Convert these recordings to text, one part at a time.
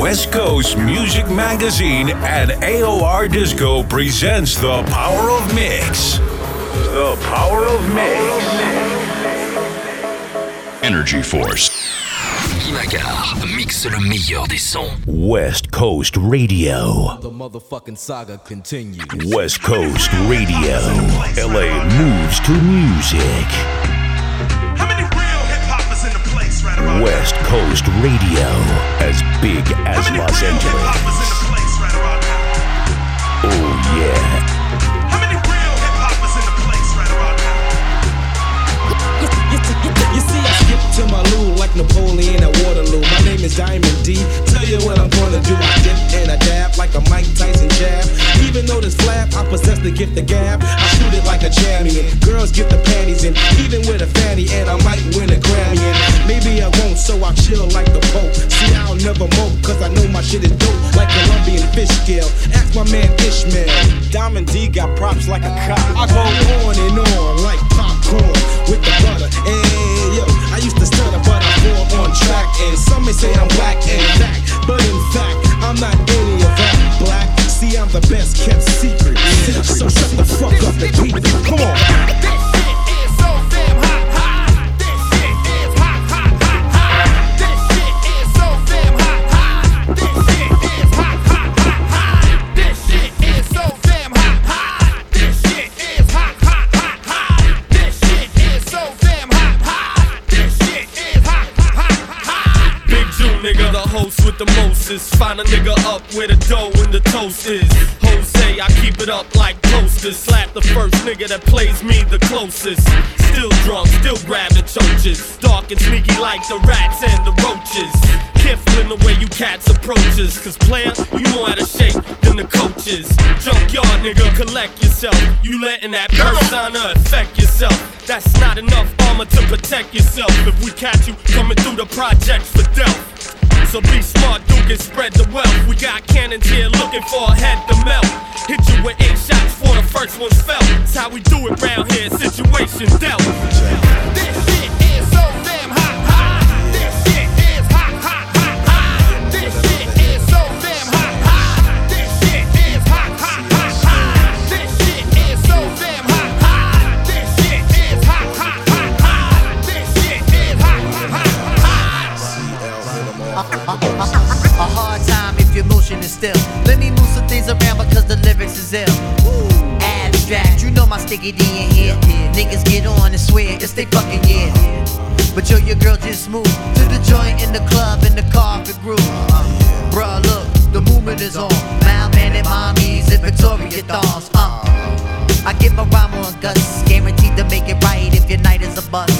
West Coast Music Magazine and AOR Disco presents The Power of Mix. The Power of Mix. Energy Force. Guy Magar mixe le meilleur des sons. West Coast Radio. The motherfucking saga continues. West Coast Radio. LA moves to music. West Coast Radio. As big as Los Angeles. hoppers in the place right about now? Oh, yeah. Like Napoleon at Waterloo. My name is Diamond D. Tell you what I'm gonna do. I dip and I dab like a Mike Tyson jab. Even though this flap, I possess the gift of gab. I shoot it like a champion. Girls get the panties in, even with a fanny, and I might win a Grammy. And maybe I won't, so I chill like the Pope. See, I'll never mope, cause I know my shit is dope, like Colombian fish scale. Ask my man Ishmael. Diamond D got props like a cop. I go on and on like popcorn with the butter. Hey, yo, I used to stutter, but I fall on track. And some may say I'm black and back, but in fact, I'm not any of that black. See, I'm the best kept secret. So shut the fuck up and beat me. Come on. Host with the mostest. Find a nigga up where the dough and the toast is. Jose, I keep it up like posters. Slap the first nigga that plays me the closest. Still drunk, still grabbing choaches. Dark and sneaky like the rats and the roaches. In the way you cats approaches. Cause player, you know how to shake than the coaches. Junkyard nigga, collect yourself. You letting that persona affect yourself. That's not enough armor to protect yourself. If we catch you coming through the projects for death. So be smart, Duke, and spread the wealth. We got cannons here looking for a head to melt. Hit you with eight shots before the first one's felt. That's how we do it round here, situation dealt. Motion is still. Let me move some things around because the lyrics is ill. Abstract, you know my sticky D in here. Niggas get on and swear it's they fucking yeah. But yo, your girl just moved to the joint in the club in the carpet groove. Bruh, look, the movement is on. Malman mommies and Victoria dolls. Uh. I get my rhyme on guts, guaranteed to make it right if your night is a bust.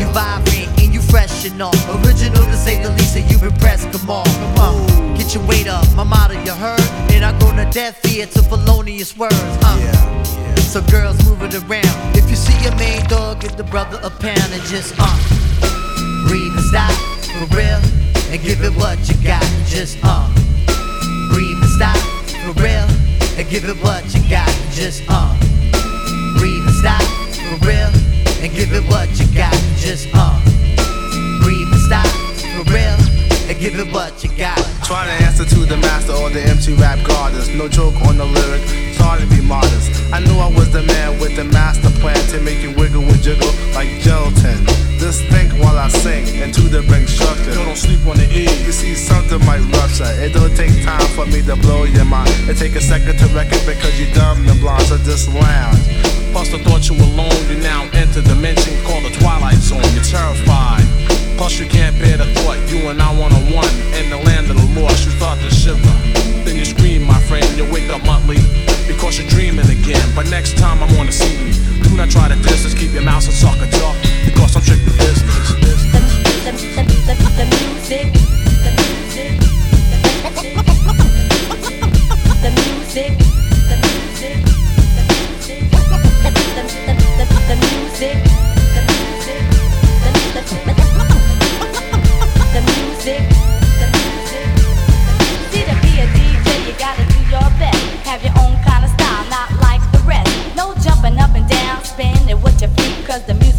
You vibrant and you fresh and all. Original to say the least, and you've impressed them all. Uh, get your weight up, my motto you heard. And I go to death ear to felonious words. Uh. So girls move it around. If you see your main dog, give the brother a pound and just uh. Breathe and stop for real, and give it what you got. Just uh. Breathe and stop for real, and give it what you got. Just uh. Breathe and stop for real, and give it what you got. Just uh. Breathe and stop for real, and give it what you got. Trying to answer to the master or the empty rap goddess. No joke on the lyric, sorry to be modest. I knew I was the man with the master plan to make you wiggle and jiggle like gelatin. Just think while I sing, and to the bring structure. Yo, don't sleep on the E. You see, something might rupture. It don't take time for me to blow your mind. It take a second to wreck it because you dumb and blind, so just lounge. Plus the thought you alone, you now enter dimension called the Twilight Zone. You're terrified. Plus you can't bear the thought you and I one on one in the land of the lost. You start to shiver, then you scream, my friend. You wake up monthly because you're dreaming again. But next time I'm on the scene, do not try to distance. Keep your mouth and suck a jaw because I'm strictly business. The music, the music, the music, the music, the music, the music, the music, the music. See to be a DJ, you gotta do your best. Have your own kind of style, not like the rest. No jumping up and down, spinning with your feet, cause it,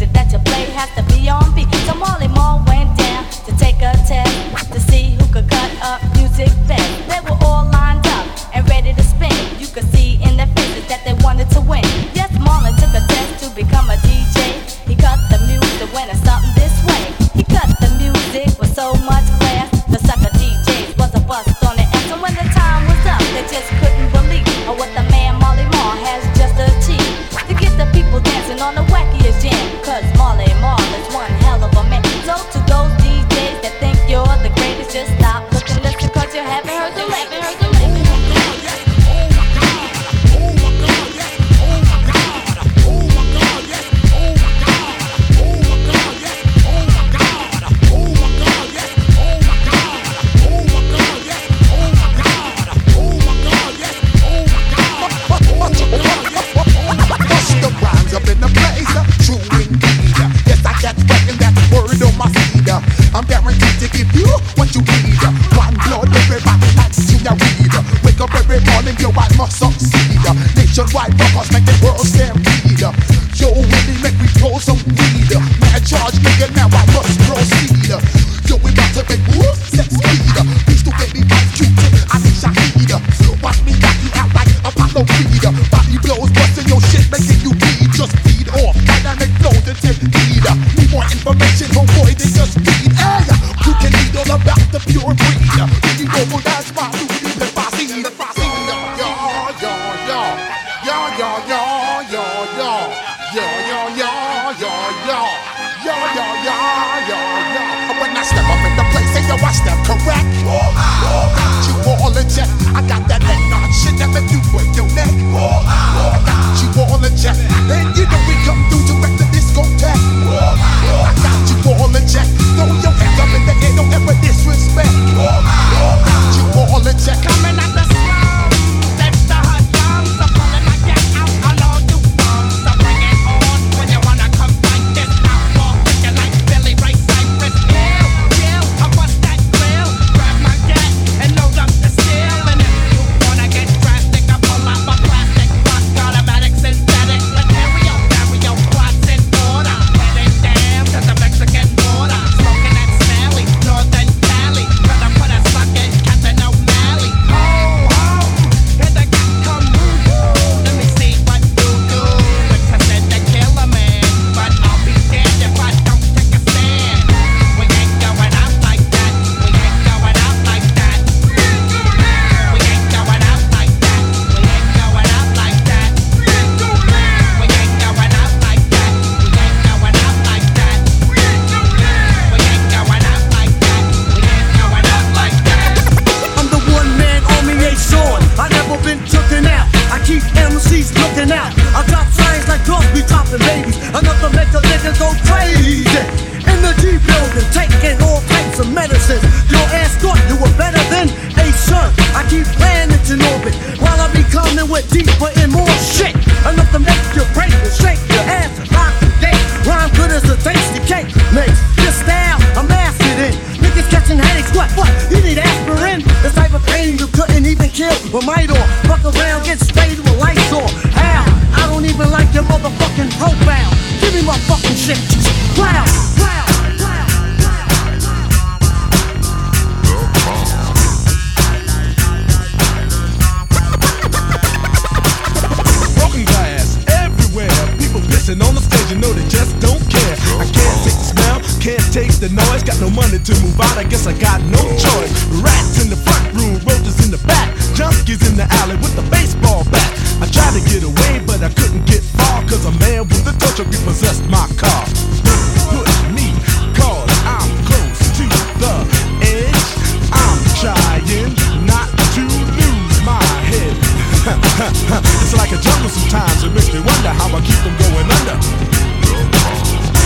times it makes me wonder how I keep from going under.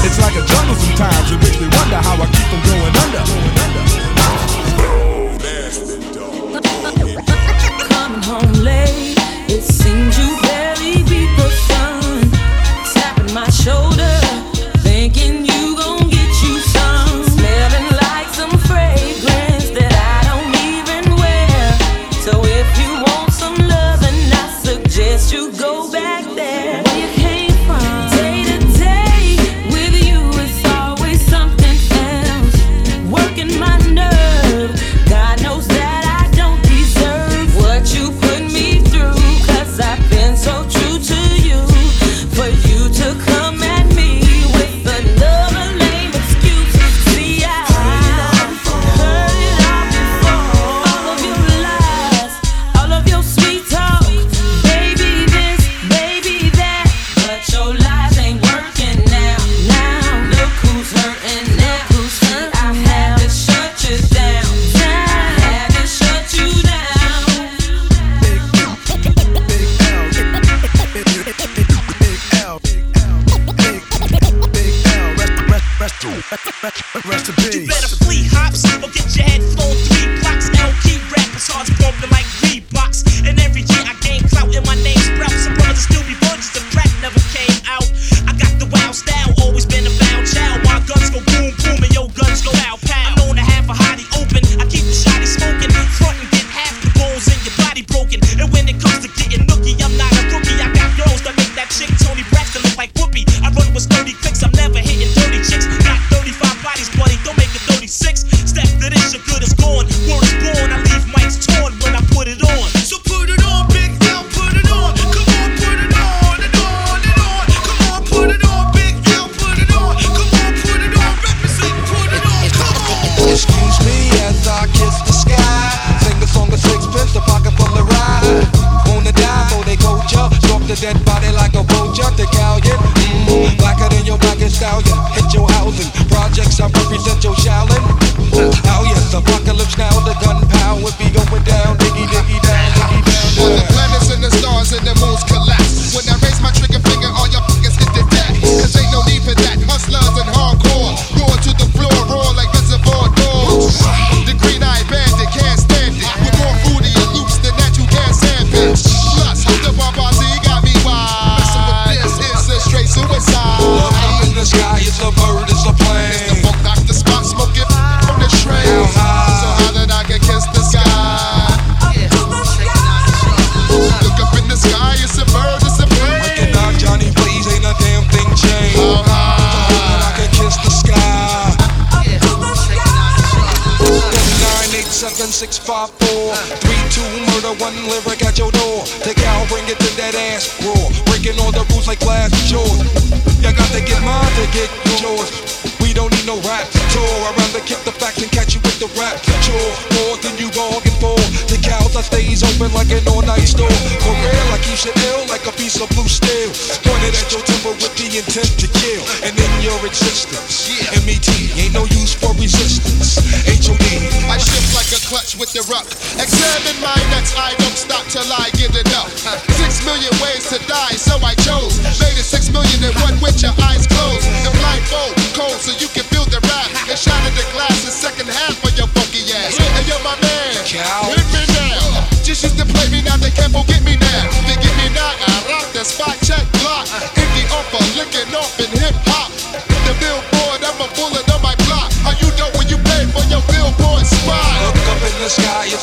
It's like a jungle sometimes it makes me wonder how I keep from going under. Coming home late, it seems you.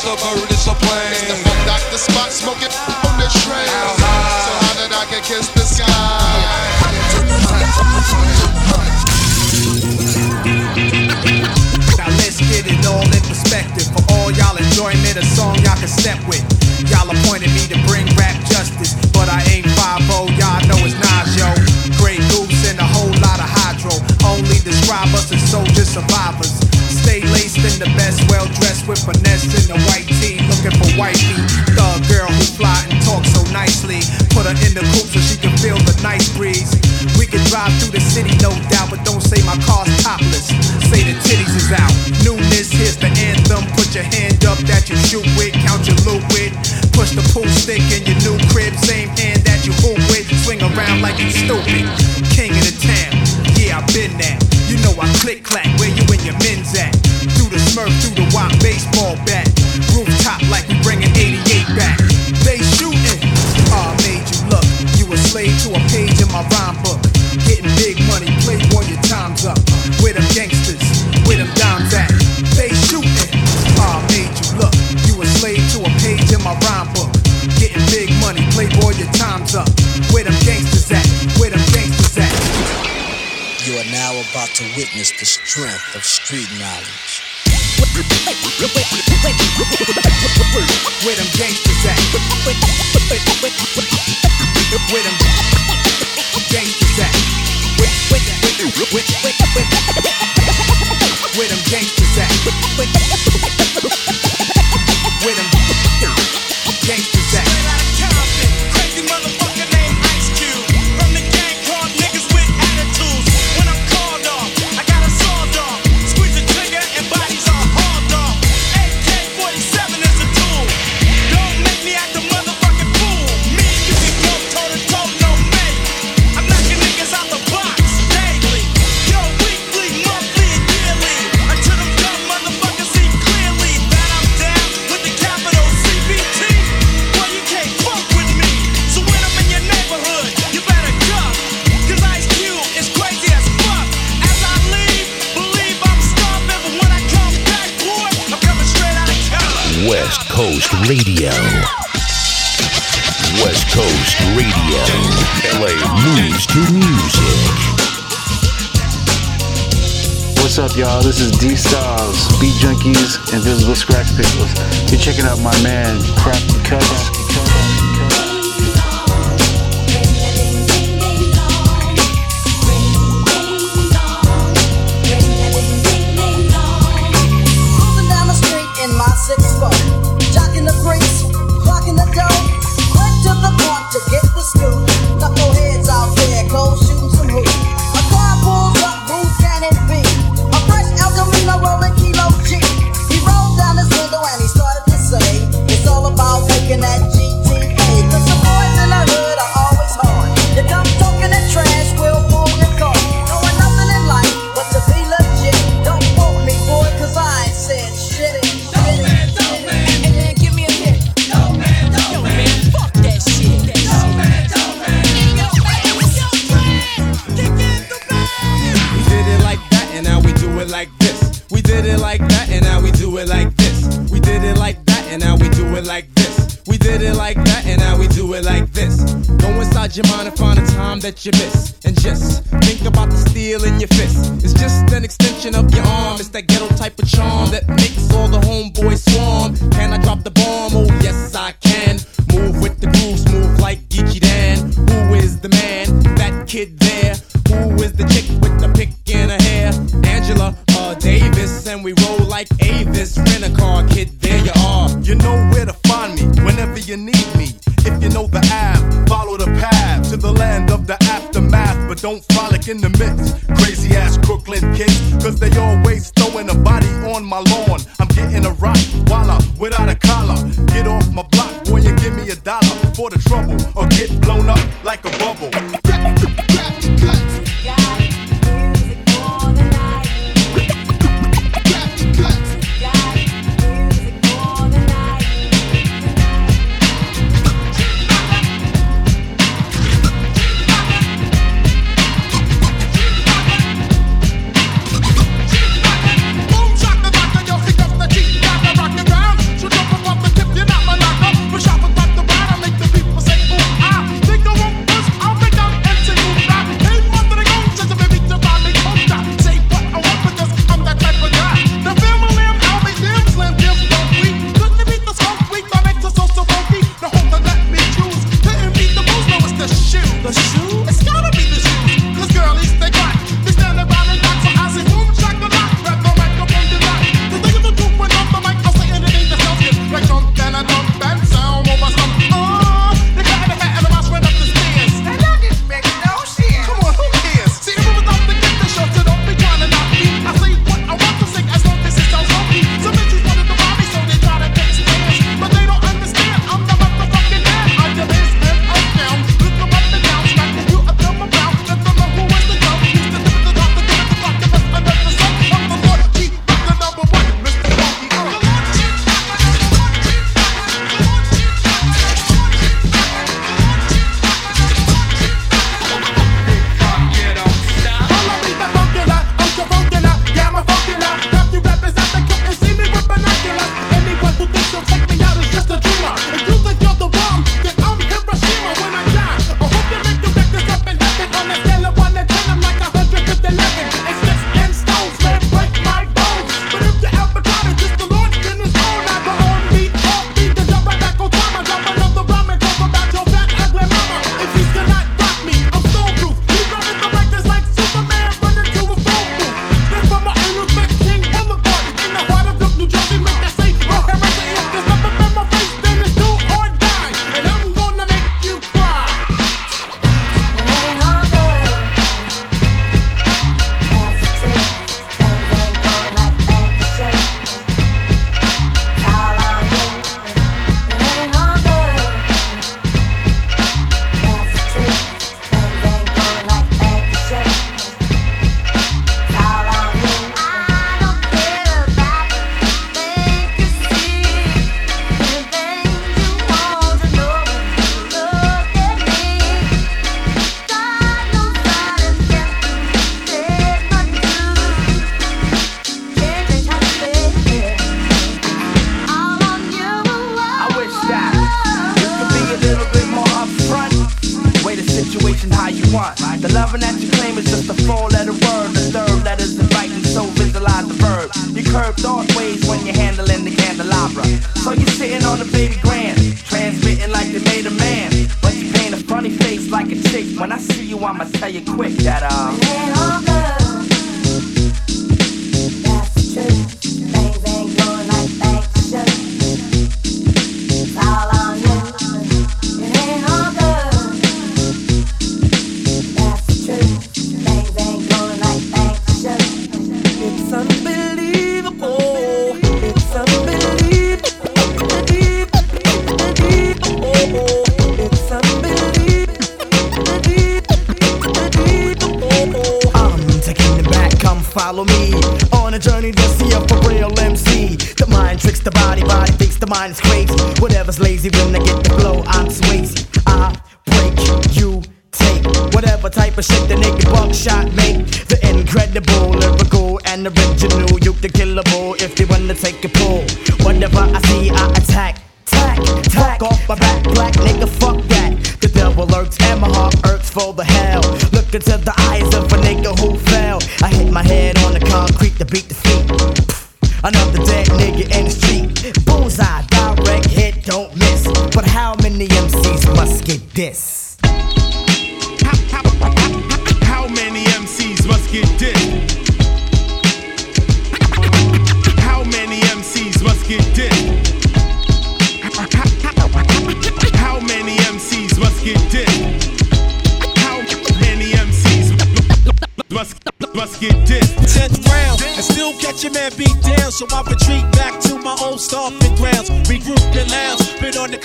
the bird is a plane. It's the doctor spot smoking on the train. So how did I get kissed the sky? Now let's get it all in perspective for all y'all enjoyment. A song y'all can step with. Y'all appointed me to bring rap justice, but I ain't 5 Y'all know it's Nas, yo. Grey Goose and a whole lot of hydro. Only describe us as soldier survivors. Stay laced in the best, well dressed with finesse in the no doubt, but don't say my car's topless. Say the titties is out. Newness, here's the anthem. Put your hand up that you shoot with, count your loot with. Push the pool stick in your new crib, same hand that you hoop with. Swing around like you stupid. King of the town, yeah, I've been there. You know I click clack. about to witness the strength of street knowledge. Where them gangsters at? Where them gangsters at? Where them gangsters at? y'all. This is D Styles, Beat Junkies, Invisibl Skratch Piklz. You're checking out my man, Crap Cuts. bet you don't frolic in the midst. beat the feet. Another dead nigga in the street. Bullseye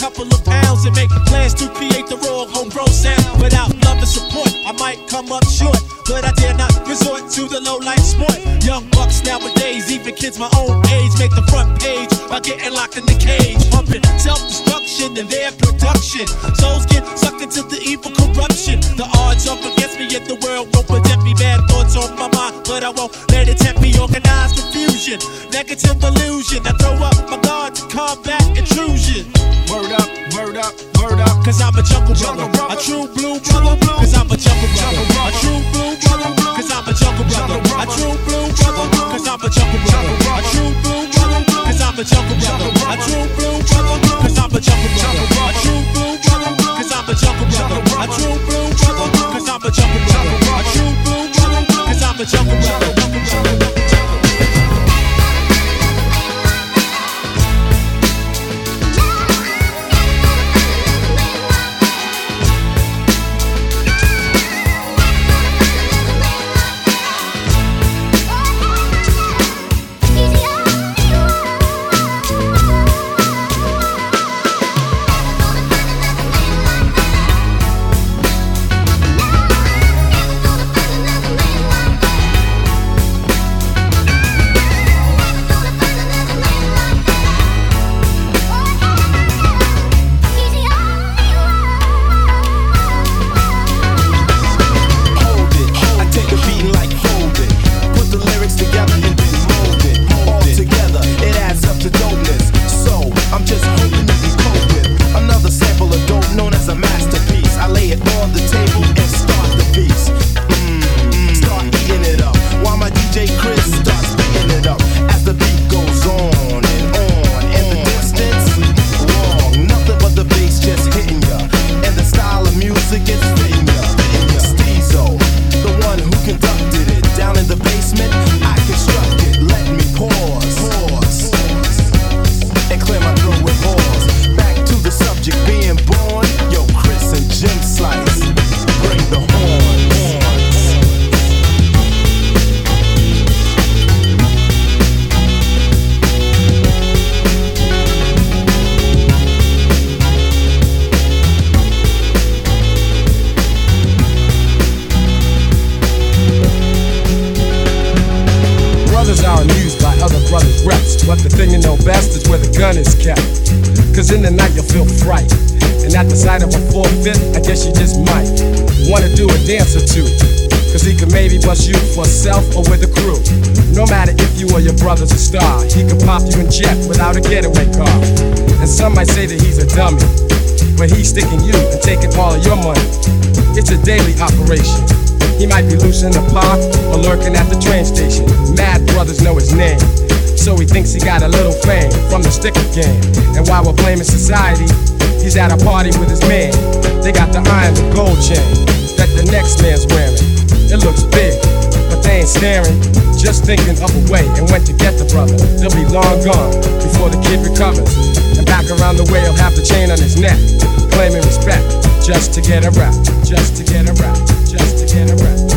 couple of pounds and make plans to create the raw homegrown sound. Without love and support, I might come up short, but I dare not resort to the low life sport. Young bucks nowadays, even kids my own age, make the front page by getting locked in the cage. Pumping self destruction in their production. take all of your money. It's a daily operation. He might be loose in the park or lurking at the train station. Mad brothers know his name. So he thinks he got a little fame from the sticker game. And while we're blaming society, he's at a party with his man. They got the iron and gold chain that the next man's wearing. It looks big, but they ain't staring, just thinking of a way and when to get the brother. They'll be long gone before the kid recovers. And back around the way, he'll have the chain on his neck, claiming respect just to get a rap, just to get a rap, just to get a rap.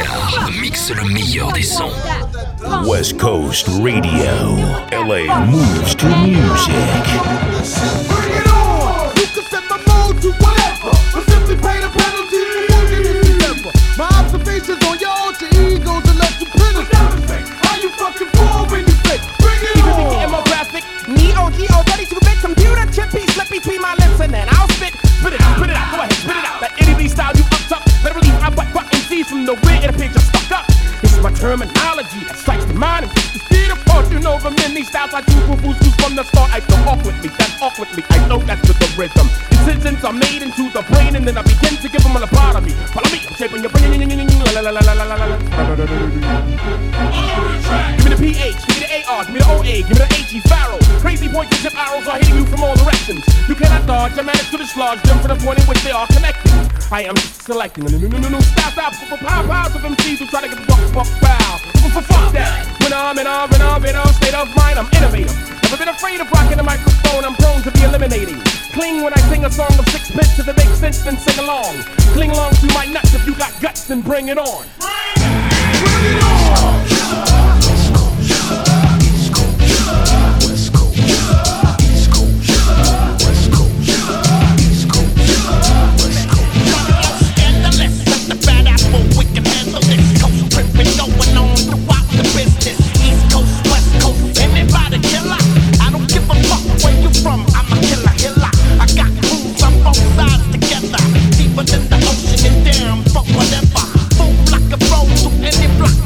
Oscar mixe le meilleur des sons. West Coast Radio. LA moves to music. these styles I do removes from the start. I start off with me, that's off with me. I know that's with the rhythm. Decisions are made into the brain, and then I begin to give them a part of me. Follow me, I'm shaping your brain. Give me the PH, give me the AR, give me the OA, give me the AG Pharaoh. Crazy points and zip arrows are hitting you from all directions. You cannot dodge, I manage to dislodge them from the point in which they are connected fight, I'm just selecting. No, no, no, no, no, stop, stop, for pop piles of MCs who try to get the fuck, fuck, foul. Fuck that. When I'm in on, when I'm in on, state of mind, I'm innovative. Never been afraid of rocking the microphone, I'm prone to be eliminating. Cling when I sing a song of six bits, if it makes sense, then sing along. Cling along to my nuts if you got guts, then bring it on. Bring it on! Bring it on.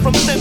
from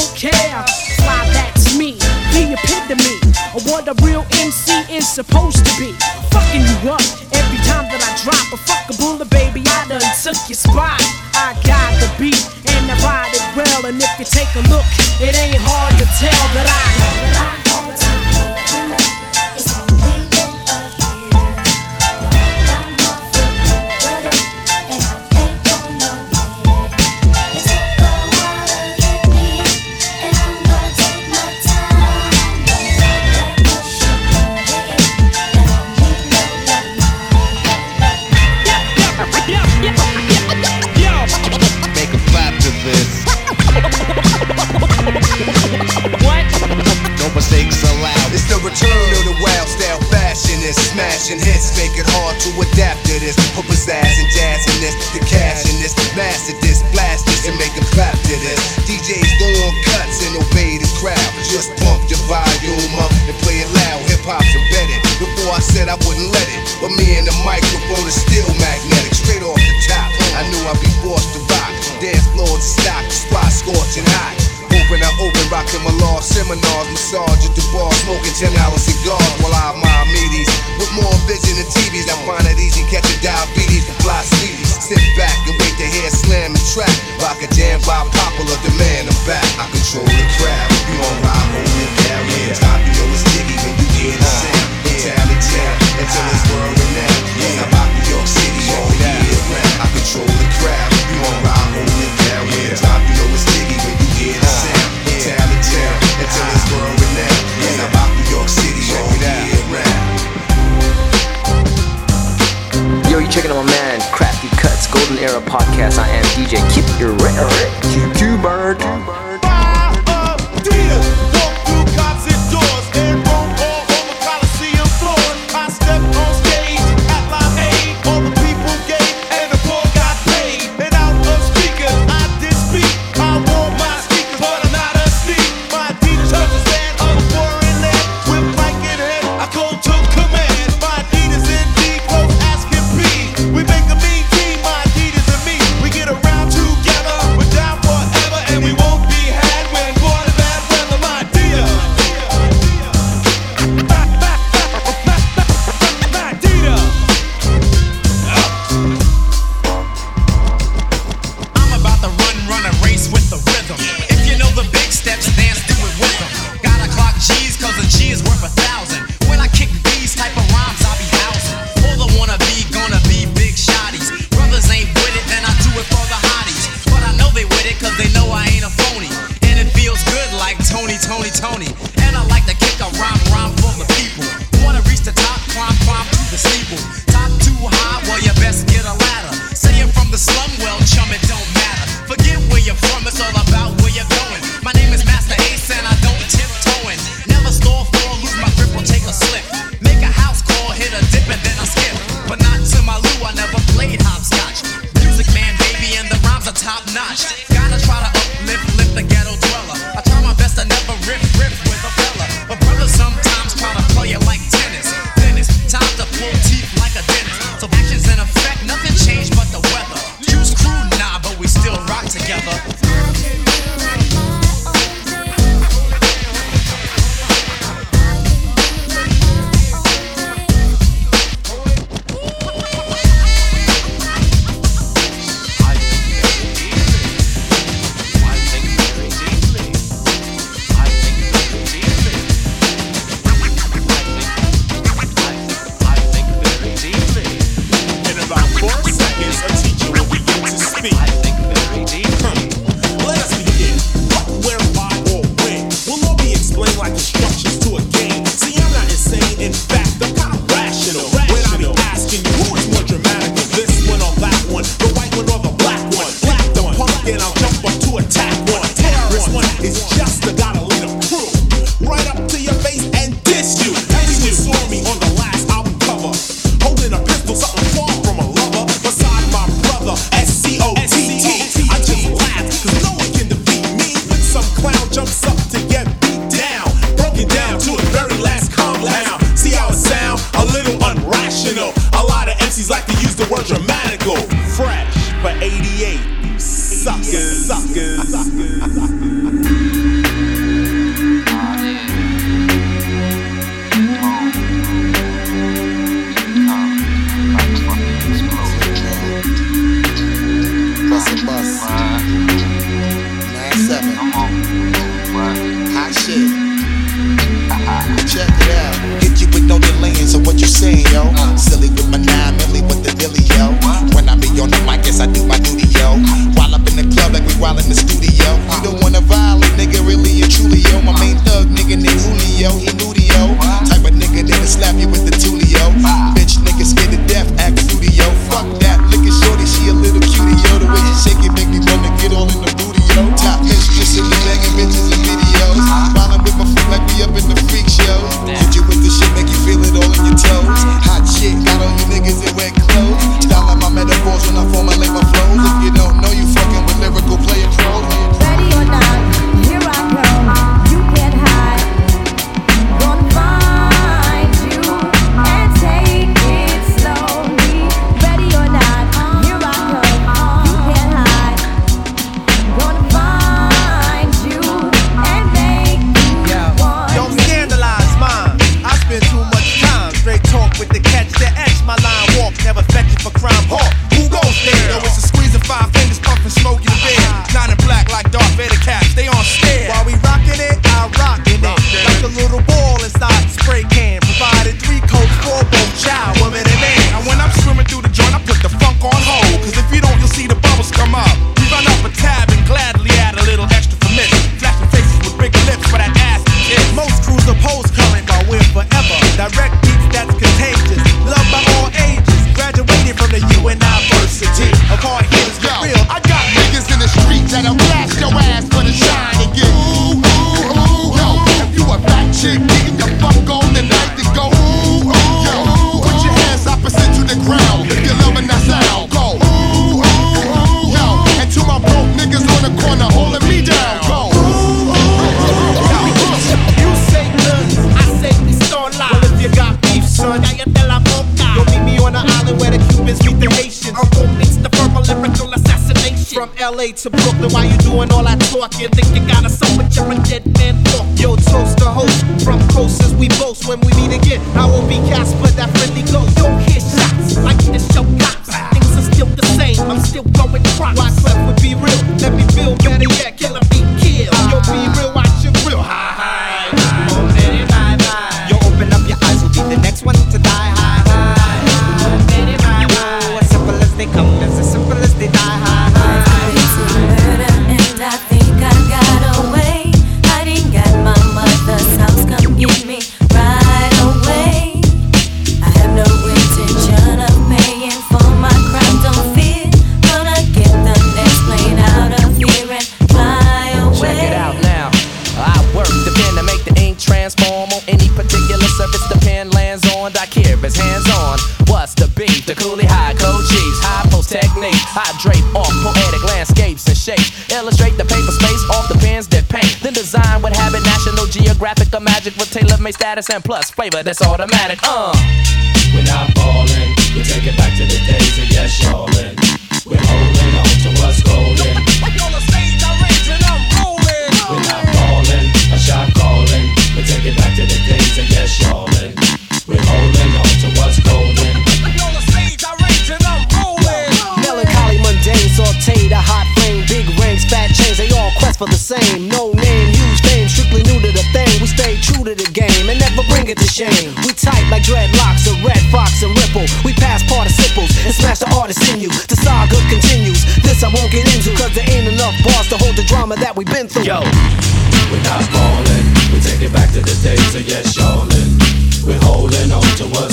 don't care. Why, that's me, the epitome of what a real MC is supposed to be You're checking out my man, Crafty Cuts, Golden Era Podcast. I am DJ Keep Your Record, Cucubert. bird. when we meet again. I won't be Casper, that friendly status and plus flavor that's automatic. Uh. When I like dreadlocks a red fox and ripple. We pass participles and smash the artist in you. The saga continues. This I won't get into, cause there ain't enough bars to hold the drama that we've been through. Yo, we're not falling. We take it back to the days of yes, y'allin'. We're holding on to what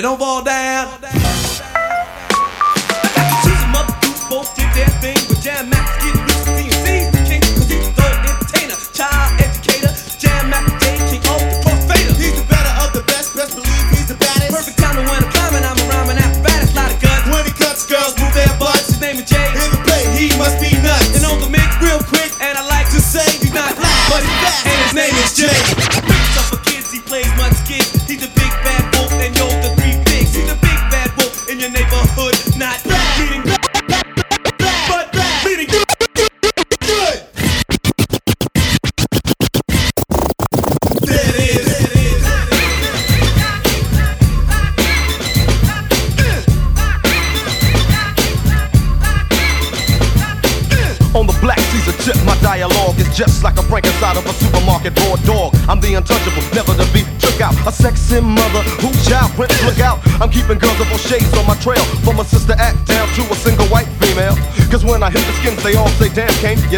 don't down.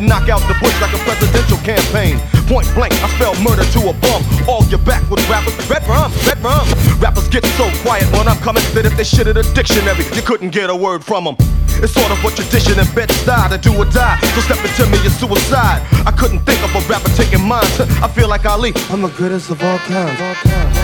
You knock out the bush like a presidential campaign. Point blank, I spell murder to a bum. All your backwards rappers, red rum, red rum. Rappers get so quiet when I'm coming that if they shit in a dictionary, you couldn't get a word from them. It's sort of a tradition in bed style to do or die. So step into me is suicide. I couldn't think of a rapper taking mine. I feel like Ali. I'm the greatest of all time. All time.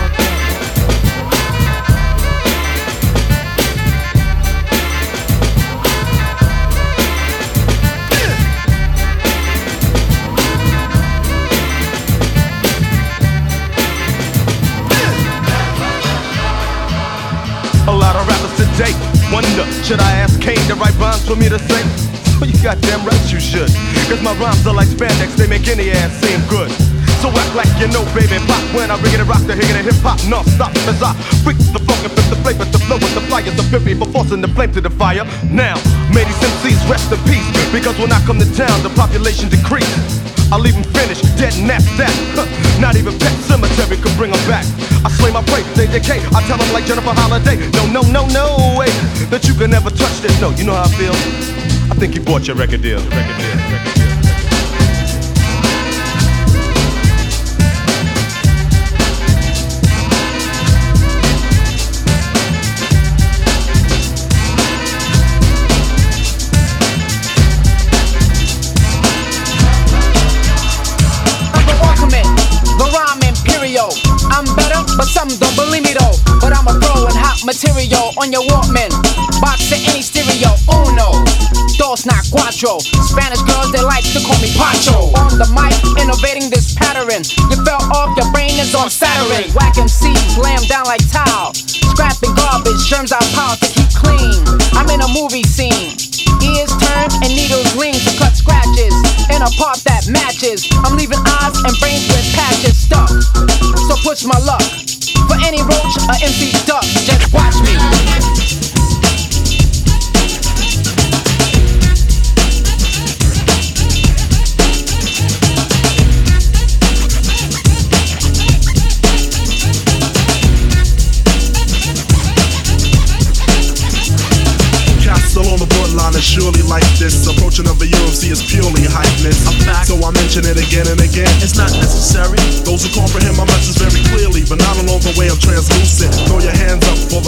For me to sing? Well, you goddamn right you should. Cause my rhymes are like spandex, they make any ass seem good. So act like you know, baby, pop when I rig it and rock the higgin' and hip hop non-stop as I freak the funk and flip the flavor, the flow with the flyers, the pimpy for forcing the flame to the fire. Now, may these MCs rest in peace, because when I come to town, the population decrease. I leave them finished, dead and that's that. Not even Pet Sematary could bring them back. I slay my prey, they decay. I tell them like Jennifer Holliday. No, no, no, no way that you can never touch this. No, you know how I feel. I think you bought your record deal. Record deal. Record deal. Material on your Walkman. Box to any stereo, uno. Dos not cuatro. Spanish girls, they like to call me Pancho. On the mic, innovating this pattern. You fell off, your brain is on Saturn. Whack MCs, lay down like tile. Scrapping garbage, germs out power to keep clean. I'm in a movie scene. Ears turn and needles lean to cut scratches in a part that matches. I'm leaving eyes and brains with patches stuck. So push my luck. For any roach or MC duck, just watch me. Castle on the borderline is surely like this. Approaching of a UFC is purely hypeness. I'm back, so I mention it again and again. It's not necessary. Those who comprehend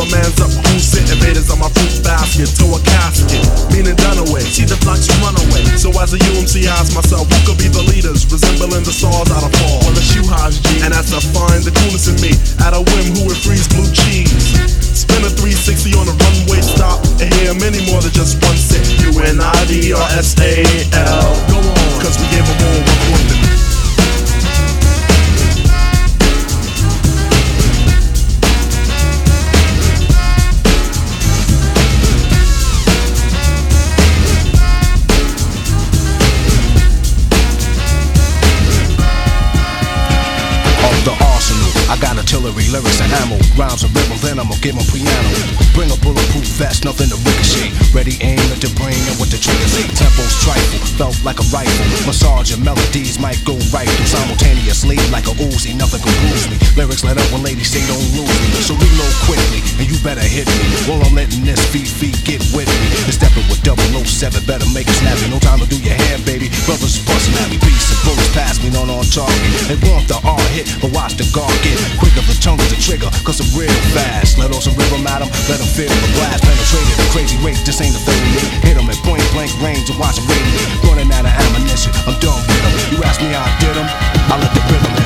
man's up. Who's it? Invaders on my fruit basket to a casket, meaning done away. See the flux run away. So as a UMC, I ask myself, who could be the leaders, resembling the stars out of fall? Well, the shoe highs G, and that's to find the coolness in me. At a whim, who would freeze blue cheese? Spin a 360 on a runway stop and hear many more than just one set. U N I D R S A L. Go on, cause we gave them all one woman. Got artillery, lyrics and ammo. Rhymes are rebel, then I'ma give give 'em piano. Bring a bulletproof vest, nothing to ricochet. Ready aim at the brain and what the trigger say. Tempo's trifle, felt like a rifle. Massage and melodies might go right through simultaneously like a Uzi. Nothing can bruise me. Lyrics let up when ladies say don't lose me. So reload quickly, and you better hit me. While I'm letting this feet get with me. And stepping with 007, better make it snappy. No time to do your hand, baby. Brothers busting at me. Piece of bullets pass me, on target. They want the R hit, but watch the guard get quicker. The tongue is the trigger, cause I'm real fast. Let off some rhythm at 'em, let 'em feel the blast. Penetrated the crazy rate, this ain't the 38. Hit 'em at point blank range and watch 'em radiate. Running out of ammunition, I'm done with 'em. You ask me how I did 'em, I let the rhythm 'em.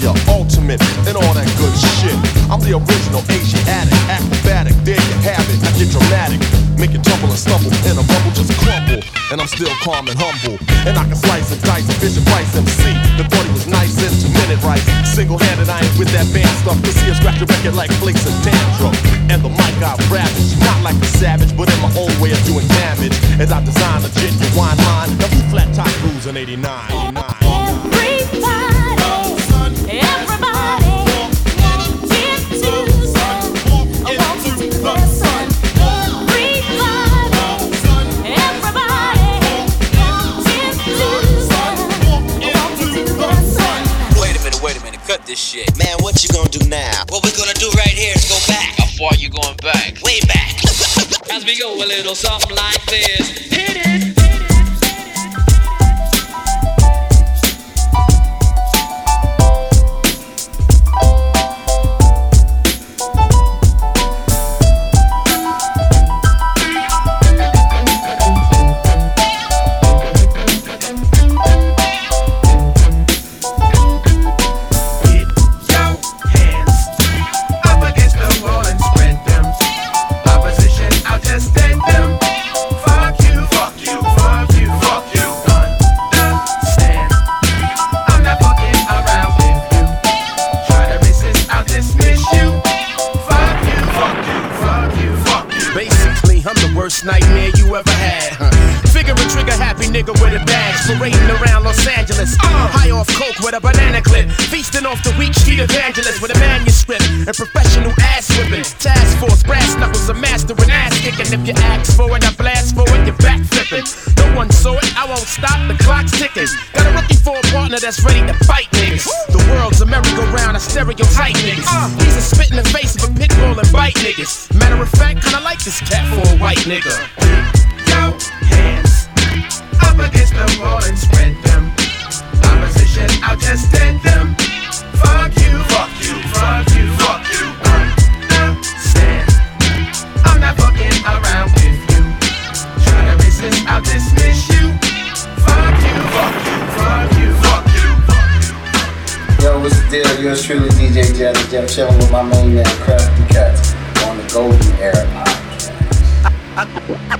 Superior, ultimate, and all that good shit. I'm the original Asiatic, acrobatic. There you have it. I get dramatic, make it tumble and stumble, and a bubble just crumble. And I'm still calm and humble, and I can slice and dice, Bishop Price MC. The he was nice and two minute right. Single handed, I ain't with that band stuff. Cause he'll scratch the record like flakes and tantrum. And the mic I ravage, not like a savage, but in my own way of doing damage. As I design a genuine line, who flat top rules in 89? 89. This shit. Man, what you gonna do now? What we gonna do right here is go back. How far you going back? Way back. As we go a little something like this. Hit it. With a banana clip, feasting off the weak street evangelist with a manuscript and professional ass whipping. Task force, brass knuckles, a master in ass kicking. If you ask for it, I blast for it, you're back flipping. No one saw it, I won't stop, the clock's ticking. Got a rookie for a partner that's ready to fight niggas. The world's a merry-go-round, a stereotype niggas. He's a spit in the face of a pit bull and bite niggas. Matter of fact, kinda like this cat for a white nigga. Yo, hands up against the wall and spread them. Opposition, I'll just stand them. Fuck you, fuck you, fuck you, fuck you. Understand? I'm not fucking around with you. Try to resist, I'll dismiss you. Fuck you, fuck you, fuck you, fuck you. Yo, what's the deal? Yours truly, DJ Jazzy Jeff, chilling with my main man, Crafty Cuts, on the Golden Era podcast.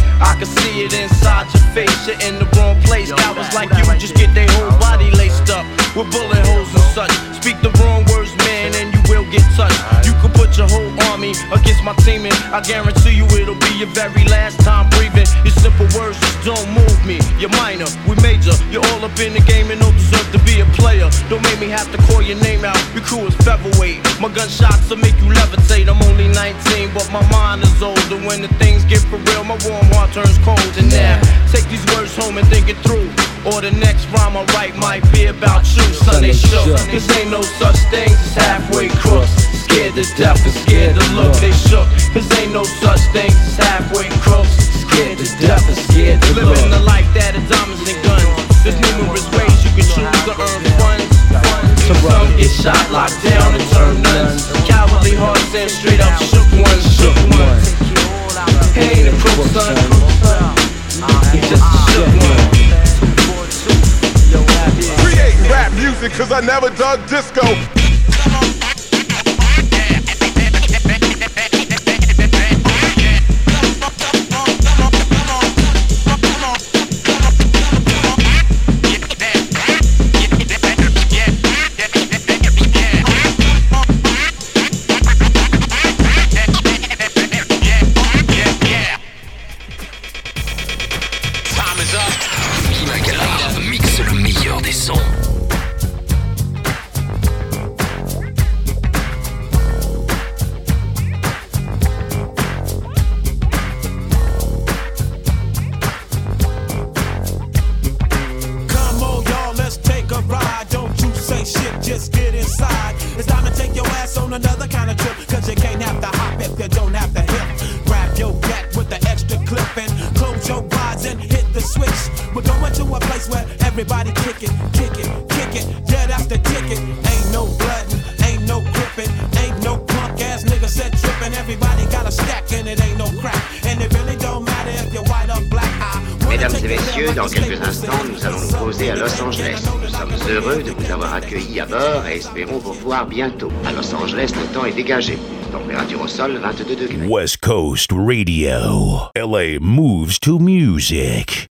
I can see it inside your face, you're in the wrong place. Cowards like you just get their whole body laced up with bullet holes and such. Speak the wrong words, man, and you will get touched. You could your whole army against my team, and I guarantee you it'll be your very last time breathing. Your simple words just don't move me. You're minor, we major. You're all up in the game and don't deserve to be a player. Don't make me have to call your name out. Your crew is featherweight. My gunshots will make you levitate. I'm only 19, but my mind is older. When the things get for real, my warm heart turns cold. And now, take these words home and think it through. Or the next rhyme I write might be about you, son. They shook. Cause ain't no such things as halfway crooks. Scared to death and scared to look. They shook. Cause ain't no such things as halfway crooks. Scared to death and scared to look. Living the life that is diamonds and guns. There's numerous ways you can choose to earn funds. Some get shot, locked down, and turn nuns. Cowardly hearts and straight up rap cause I never dug disco. West Coast Radio. LA moves to music.